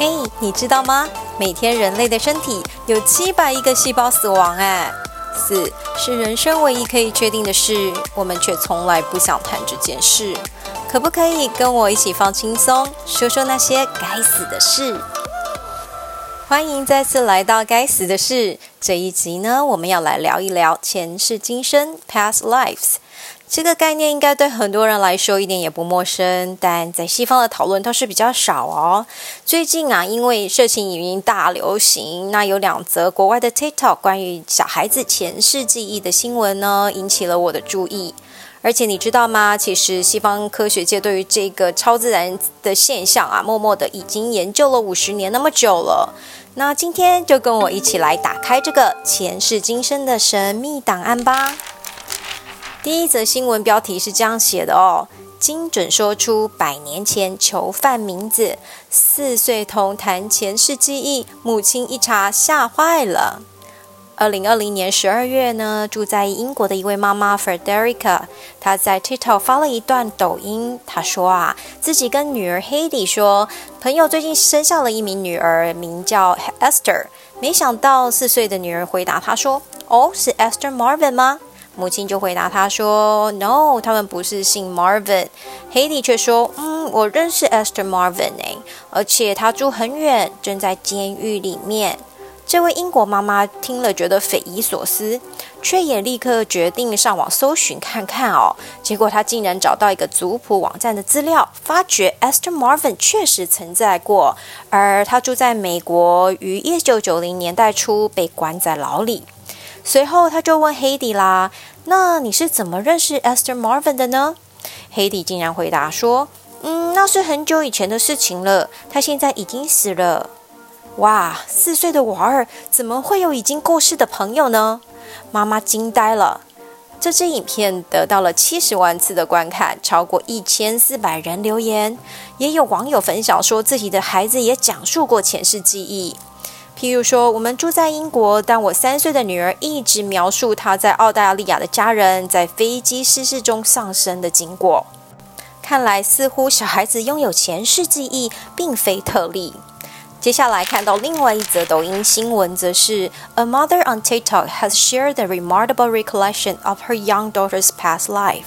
嘿，你知道吗？每天人类的身体有七百亿个细胞死亡，哎，死是人生唯一可以确定的事，我们却从来不想谈这件事。可不可以跟我一起放轻松，说说那些该死的事？欢迎再次来到《该死的事》这一集呢，我们要来聊一聊前世今生 （past lives）。这个概念应该对很多人来说一点也不陌生，但在西方的讨论倒是比较少哦。最近啊，因为色情影音大流行，那有两则国外的 TikTok 关于小孩子前世记忆的新闻呢，引起了我的注意。而且你知道吗？其实西方科学界对于这个超自然的现象啊，默默的已经研究了五十年那么久了。那今天就跟我一起来打开这个前世今生的神秘档案吧。第一则新闻标题是这样写的哦：精准说出百年前囚犯名字，四岁童谈前世记忆，母亲一查吓坏了。二零二零年十二月呢，住在英国的一位妈妈 Frederica，她在 TikTok 发了一段抖音，她说啊，自己跟女儿 Hedy 说，朋友最近生下了一名女儿，名叫 Esther，没想到四岁的女儿回答她说，哦，是 Esther Marvin 吗？母亲就回答他说：“No，他们不是姓 Marvin。”黑迪却说：“嗯，我认识 Esther Marvin，而且他住很远，正在监狱里面。”这位英国妈妈听了觉得匪夷所思，却也立刻决定上网搜寻看看哦。结果她竟然找到一个族谱网站的资料，发觉 Esther Marvin 确实存在过，而他住在美国，于一九九零年代初被关在牢里。随后，他就问黑迪啦：“那你是怎么认识 Esther Marvin 的呢？”黑迪竟然回答说：“嗯，那是很久以前的事情了，他现在已经死了。”哇，四岁的娃儿怎么会有已经过世的朋友呢？妈妈惊呆了。这支影片得到了七十万次的观看，超过一千四百人留言，也有网友分享说自己的孩子也讲述过前世记忆。譬如说，我们住在英国，但我三岁的女儿一直描述她在澳大利亚的家人在飞机失事中丧生的经过。看来，似乎小孩子拥有前世记忆并非特例。接下来看到另外一则抖音新闻，则是 A mother on TikTok has shared a remarkable recollection of her young daughter's past life。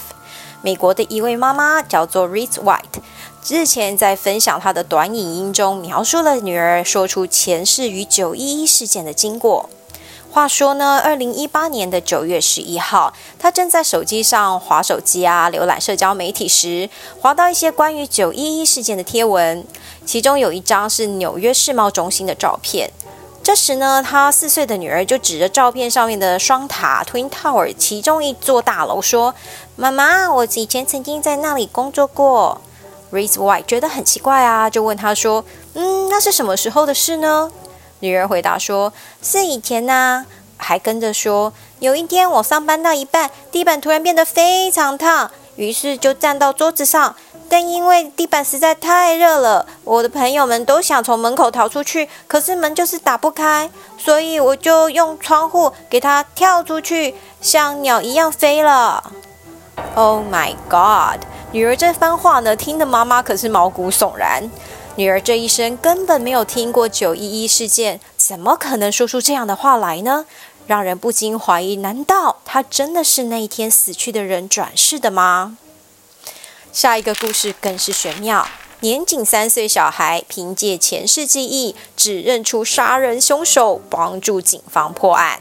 美国的一位妈妈叫做 Reese White。日前在分享他的短影音中，描述了女儿说出前世与九一一事件的经过。话说呢，二零一八年的九月十一号，他正在手机上划手机啊，浏览社交媒体时，划到一些关于九一一事件的贴文，其中有一张是纽约世贸中心的照片。这时呢，他四岁的女儿就指着照片上面的双塔 （Twin Tower） 其中一座大楼说：“妈妈，我以前曾经在那里工作过。” Reese White 觉得很奇怪啊，就问他说：“嗯，那是什么时候的事呢？”女儿回答说：“是以前呐。”还跟着说：“有一天我上班到一半，地板突然变得非常烫，于是就站到桌子上。但因为地板实在太热了，我的朋友们都想从门口逃出去，可是门就是打不开，所以我就用窗户给它跳出去，像鸟一样飞了。”Oh my God！女儿这番话呢，听得妈妈可是毛骨悚然。女儿这一生根本没有听过九一一事件，怎么可能说出这样的话来呢？让人不禁怀疑：难道她真的是那一天死去的人转世的吗？下一个故事更是玄妙。年仅三岁小孩凭借前世记忆，指认出杀人凶手，帮助警方破案。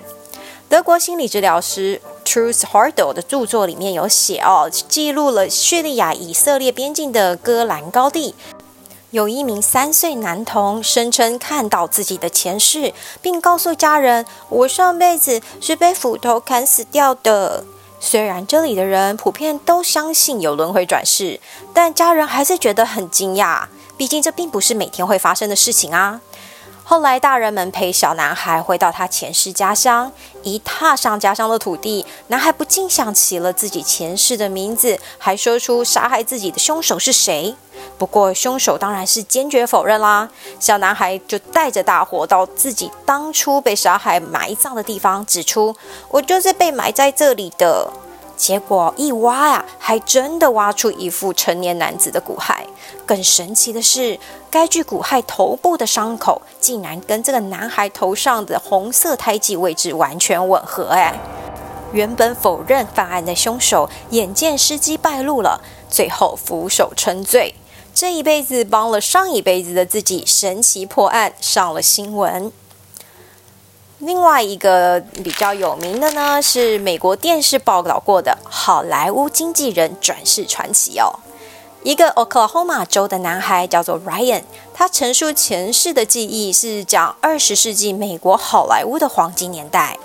德国心理治疗师 Truth Hardel 的著作里面有写哦，记录了叙利亚以色列边境的戈兰高地，有一名三岁男童声称看到自己的前世，并告诉家人：“我上辈子是被斧头砍死掉的。”虽然这里的人普遍都相信有轮回转世，但家人还是觉得很惊讶，毕竟这并不是每天会发生的事情啊。后来，大人们陪小男孩回到他前世家乡，一踏上家乡的土地，男孩不禁想起了自己前世的名字，还说出杀害自己的凶手是谁。不过，凶手当然是坚决否认啦。小男孩就带着大伙到自己当初被杀害埋葬的地方，指出：“我就是被埋在这里的。”结果一挖呀，还真的挖出一副成年男子的骨骸。更神奇的是，该具骨骸头部的伤口竟然跟这个男孩头上的红色胎记位置完全吻合。哎，原本否认犯案的凶手，眼见时机败露了，最后俯首称罪。这一辈子帮了上一辈子的自己，神奇破案上了新闻。另外一个比较有名的呢，是美国电视报道过的好莱坞经纪人转世传奇哦。一个 Oklahoma 州的男孩叫做 Ryan，他陈述前世的记忆是讲二十世纪美国好莱坞的黄金年代。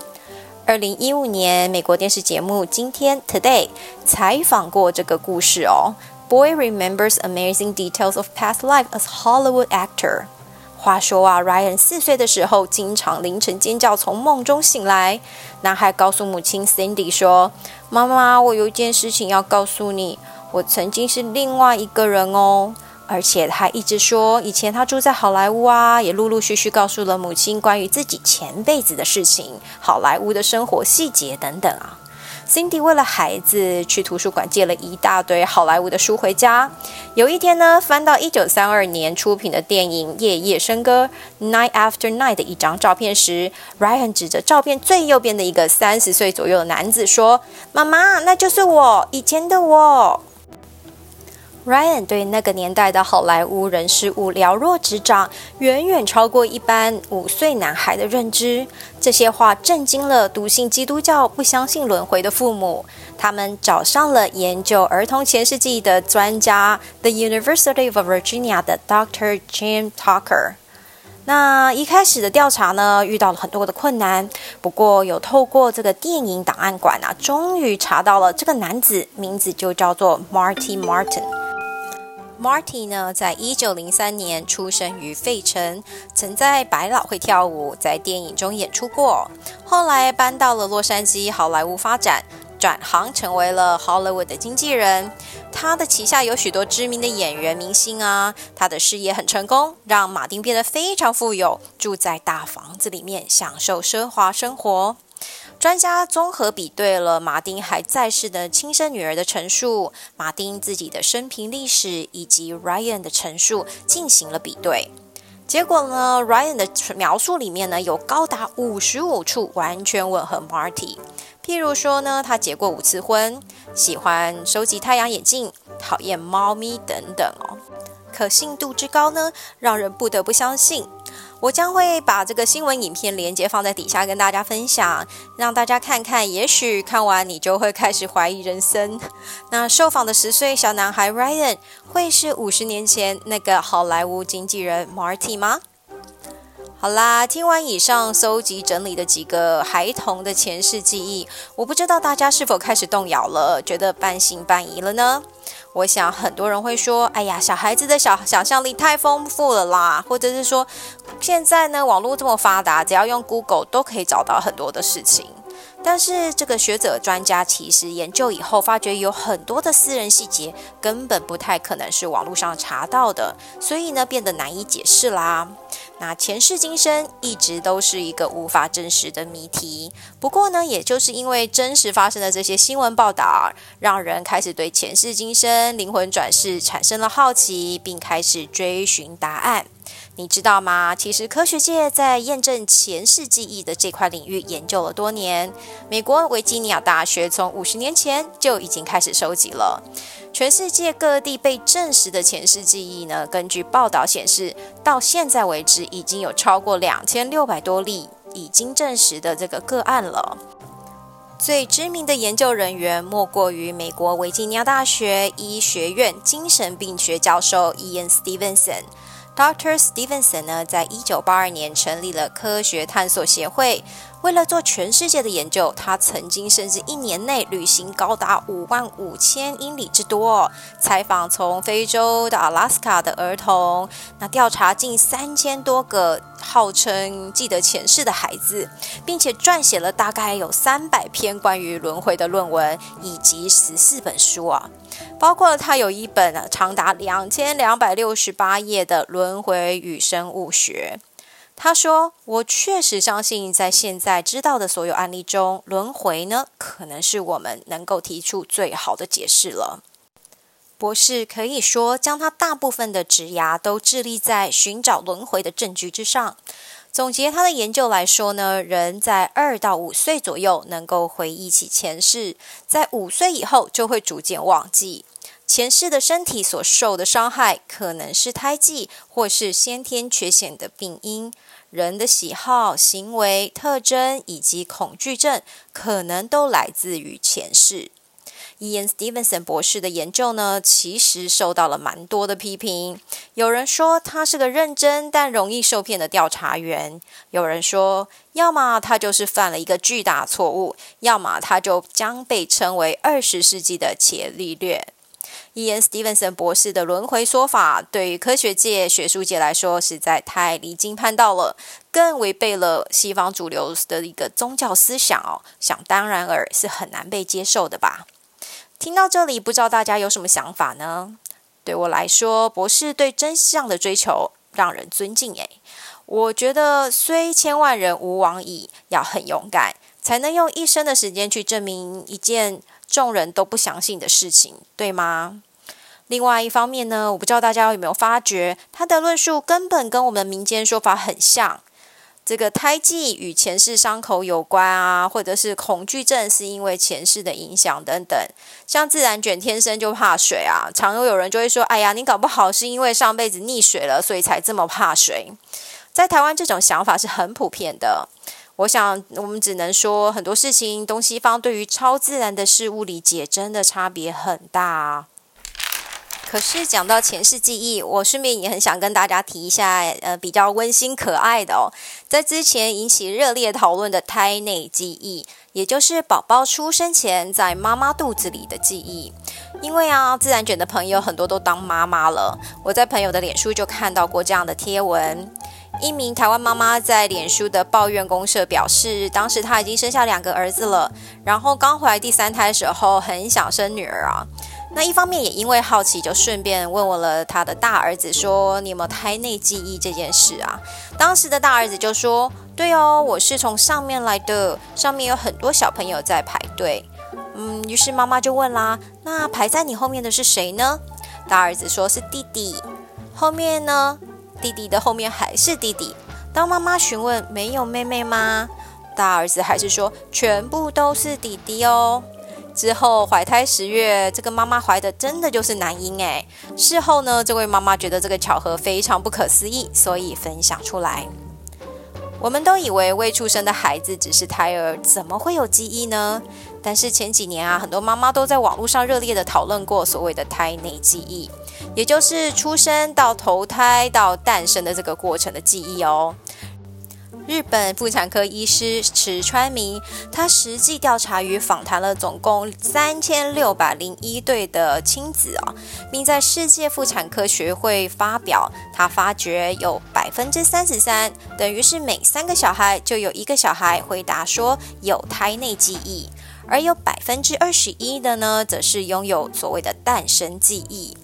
二零一五年，美国电视节目《今天 Today》采访过这个故事哦。Boy remembers amazing details of past life as Hollywood actor. 话说啊，Ryan 四岁的时候，经常凌晨尖叫，从梦中醒来。男孩告诉母亲 Cindy 说：“妈妈，我有一件事情要告诉你，我曾经是另外一个人哦。”而且他一直说，以前他住在好莱坞啊，也陆陆续续告诉了母亲关于自己前辈子的事情、好莱坞的生活细节等等啊。Cindy 为了孩子去图书馆借了一大堆好莱坞的书回家。有一天呢，翻到一九三二年出品的电影《夜夜笙歌》（Night After Night） 的一张照片时，Ryan 指着照片最右边的一个三十岁左右的男子说：“妈妈，那就是我以前的我。” Ryan 对那个年代的好莱坞人事物了若指掌，远远超过一般五岁男孩的认知。这些话震惊了笃信基督教、不相信轮回的父母。他们找上了研究儿童前世记忆的专家，The University of Virginia 的 Dr. Jim Tucker。那一开始的调查呢，遇到了很多的困难。不过有透过这个电影档案馆啊，终于查到了这个男子名字就叫做 Marty Martin。Marty 呢，在一九零三年出生于费城，曾在百老汇跳舞，在电影中演出过。后来搬到了洛杉矶好莱坞发展，转行成为了 Hollywood 的经纪人。他的旗下有许多知名的演员明星啊，他的事业很成功，让马丁变得非常富有，住在大房子里面，享受奢华生活。专家综合比对了马丁还在世的亲生女儿的陈述、马丁自己的生平历史以及 Ryan 的陈述进行了比对。结果呢，Ryan 的描述里面呢有高达五十五处完全吻合 Marty。譬如说呢，他结过五次婚，喜欢收集太阳眼镜，讨厌猫咪等等哦。可信度之高呢，让人不得不相信。我将会把这个新闻影片连接放在底下跟大家分享，让大家看看。也许看完你就会开始怀疑人生。那受访的十岁小男孩 Ryan 会是五十年前那个好莱坞经纪人 Marty 吗？好啦，听完以上搜集整理的几个孩童的前世记忆，我不知道大家是否开始动摇了，觉得半信半疑了呢？我想很多人会说：“哎呀，小孩子的小想象力太丰富了啦！”或者是说，现在呢，网络这么发达，只要用 Google 都可以找到很多的事情。但是这个学者专家其实研究以后，发觉有很多的私人细节根本不太可能是网络上查到的，所以呢，变得难以解释啦。那前世今生一直都是一个无法证实的谜题。不过呢，也就是因为真实发生的这些新闻报道，让人开始对前世今生、灵魂转世产生了好奇，并开始追寻答案。你知道吗？其实科学界在验证前世记忆的这块领域研究了多年。美国维吉尼亚大学从五十年前就已经开始收集了。全世界各地被证实的前世记忆呢？根据报道显示，到现在为止已经有超过两千六百多例已经证实的这个个案了。最知名的研究人员莫过于美国维吉尼亚大学医学院精神病学教授 Ian Stevenson。Dr. Stevenson 呢，在一九八二年成立了科学探索协会。为了做全世界的研究，他曾经甚至一年内旅行高达五万五千英里之多，采访从非洲到阿拉斯加的儿童，那调查近三千多个号称记得前世的孩子，并且撰写了大概有三百篇关于轮回的论文，以及十四本书啊，包括他有一本长达两千两百六十八页的《轮回与生物学》。他说：“我确实相信，在现在知道的所有案例中，轮回呢，可能是我们能够提出最好的解释了。”博士可以说，将他大部分的职涯都致力在寻找轮回的证据之上。总结他的研究来说呢，人在二到五岁左右能够回忆起前世，在五岁以后就会逐渐忘记前世的身体所受的伤害，可能是胎记或是先天缺陷的病因。人的喜好、行为特征以及恐惧症，可能都来自于前世。Ian Stevenson 博士的研究呢，其实受到了蛮多的批评。有人说他是个认真但容易受骗的调查员；有人说，要么他就是犯了一个巨大错误，要么他就将被称为二十世纪的伽利略。Ian Stevenson 博士的轮回说法，对于科学界、学术界来说，实在太离经叛道了，更违背了西方主流的一个宗教思想哦。想当然尔，是很难被接受的吧？听到这里，不知道大家有什么想法呢？对我来说，博士对真相的追求让人尊敬。诶，我觉得虽千万人吾往矣，要很勇敢，才能用一生的时间去证明一件众人都不相信的事情，对吗？另外一方面呢，我不知道大家有没有发觉，他的论述根本跟我们民间说法很像。这个胎记与前世伤口有关啊，或者是恐惧症是因为前世的影响等等。像自然卷天生就怕水啊，常有有人就会说：“哎呀，你搞不好是因为上辈子溺水了，所以才这么怕水。”在台湾，这种想法是很普遍的。我想，我们只能说很多事情，东西方对于超自然的事物理解真的差别很大啊。可是讲到前世记忆，我顺便也很想跟大家提一下，呃，比较温馨可爱的哦，在之前引起热烈讨论的胎内记忆，也就是宝宝出生前在妈妈肚子里的记忆。因为啊，自然卷的朋友很多都当妈妈了，我在朋友的脸书就看到过这样的贴文。一名台湾妈妈在脸书的抱怨公社表示，当时她已经生下两个儿子了，然后刚怀第三胎的时候很想生女儿啊。那一方面也因为好奇，就顺便问问了他的大儿子，说你有没有胎内记忆这件事啊？当时的大儿子就说：对哦，我是从上面来的，上面有很多小朋友在排队。嗯，于是妈妈就问啦：那排在你后面的是谁呢？大儿子说是弟弟。后面呢？弟弟的后面还是弟弟。当妈妈询问没有妹妹吗？大儿子还是说全部都是弟弟哦。之后怀胎十月，这个妈妈怀的真的就是男婴诶。事后呢，这位妈妈觉得这个巧合非常不可思议，所以分享出来。我们都以为未出生的孩子只是胎儿，怎么会有记忆呢？但是前几年啊，很多妈妈都在网络上热烈的讨论过所谓的胎内记忆，也就是出生到投胎到诞生的这个过程的记忆哦。日本妇产科医师池川明，他实际调查与访谈了总共三千六百零一对的亲子哦，并在世界妇产科学会发表，他发觉有百分之三十三，等于是每三个小孩就有一个小孩回答说有胎内记忆，而有百分之二十一的呢，则是拥有所谓的诞生记忆。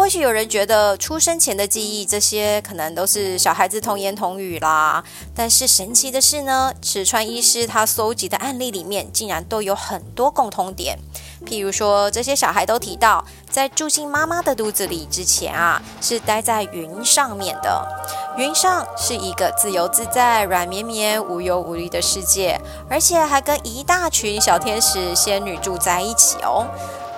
或许有人觉得出生前的记忆，这些可能都是小孩子童言童语啦。但是神奇的是呢，池川医师他搜集的案例里面，竟然都有很多共通点。譬如说，这些小孩都提到，在住进妈妈的肚子里之前啊，是待在云上面的。云上是一个自由自在、软绵绵、无忧无虑的世界，而且还跟一大群小天使、仙女住在一起哦。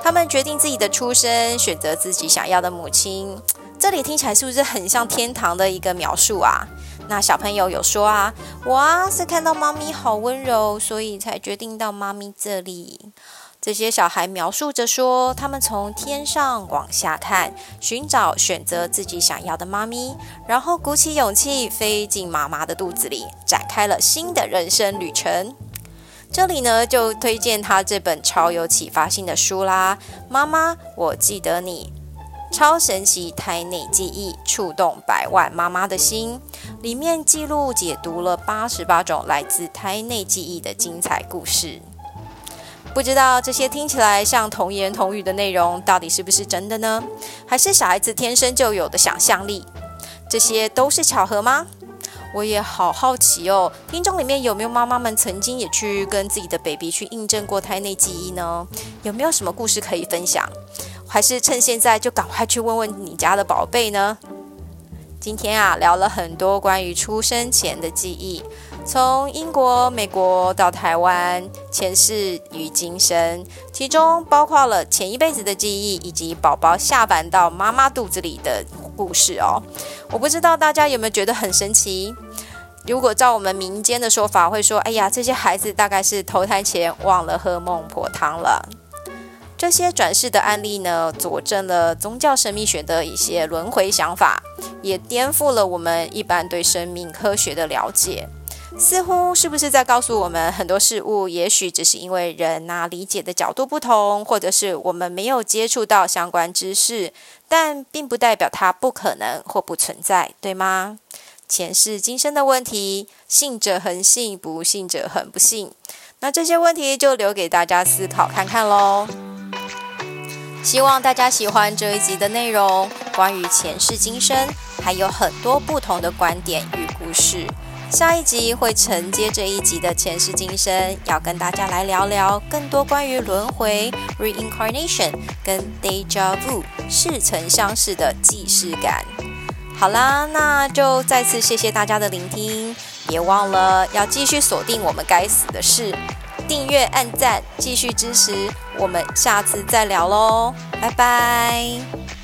他们决定自己的出生，选择自己想要的母亲。这里听起来是不是很像天堂的一个描述啊？那小朋友有说啊，我啊是看到妈咪好温柔，所以才决定到妈咪这里。这些小孩描述着说，他们从天上往下看，寻找选择自己想要的妈咪，然后鼓起勇气飞进妈妈的肚子里，展开了新的人生旅程。这里呢，就推荐他这本超有启发性的书啦，《妈妈，我记得你》，超神奇胎内记忆，触动百万妈妈的心。里面记录解读了八十八种来自胎内记忆的精彩故事。不知道这些听起来像童言童语的内容，到底是不是真的呢？还是小孩子天生就有的想象力？这些都是巧合吗？我也好好奇哦，听众里面有没有妈妈们曾经也去跟自己的 baby 去印证过胎内记忆呢？有没有什么故事可以分享？还是趁现在就赶快去问问你家的宝贝呢？今天啊，聊了很多关于出生前的记忆，从英国、美国到台湾，前世与今生，其中包括了前一辈子的记忆，以及宝宝下凡到妈妈肚子里的故事哦。我不知道大家有没有觉得很神奇？如果照我们民间的说法，会说：“哎呀，这些孩子大概是投胎前忘了喝孟婆汤了。”这些转世的案例呢，佐证了宗教神秘学的一些轮回想法，也颠覆了我们一般对生命科学的了解。似乎是不是在告诉我们，很多事物也许只是因为人呐理解的角度不同，或者是我们没有接触到相关知识，但并不代表它不可能或不存在，对吗？前世今生的问题，信者恒信，不信者恒不信。那这些问题就留给大家思考看看喽。希望大家喜欢这一集的内容，关于前世今生，还有很多不同的观点与故事。下一集会承接这一集的前世今生，要跟大家来聊聊更多关于轮回 （reincarnation） 跟 deja vu 似曾相识的既视感。好啦，那就再次谢谢大家的聆听，别忘了要继续锁定我们该死的事。订阅、按赞，继续支持，我们下次再聊喽，拜拜。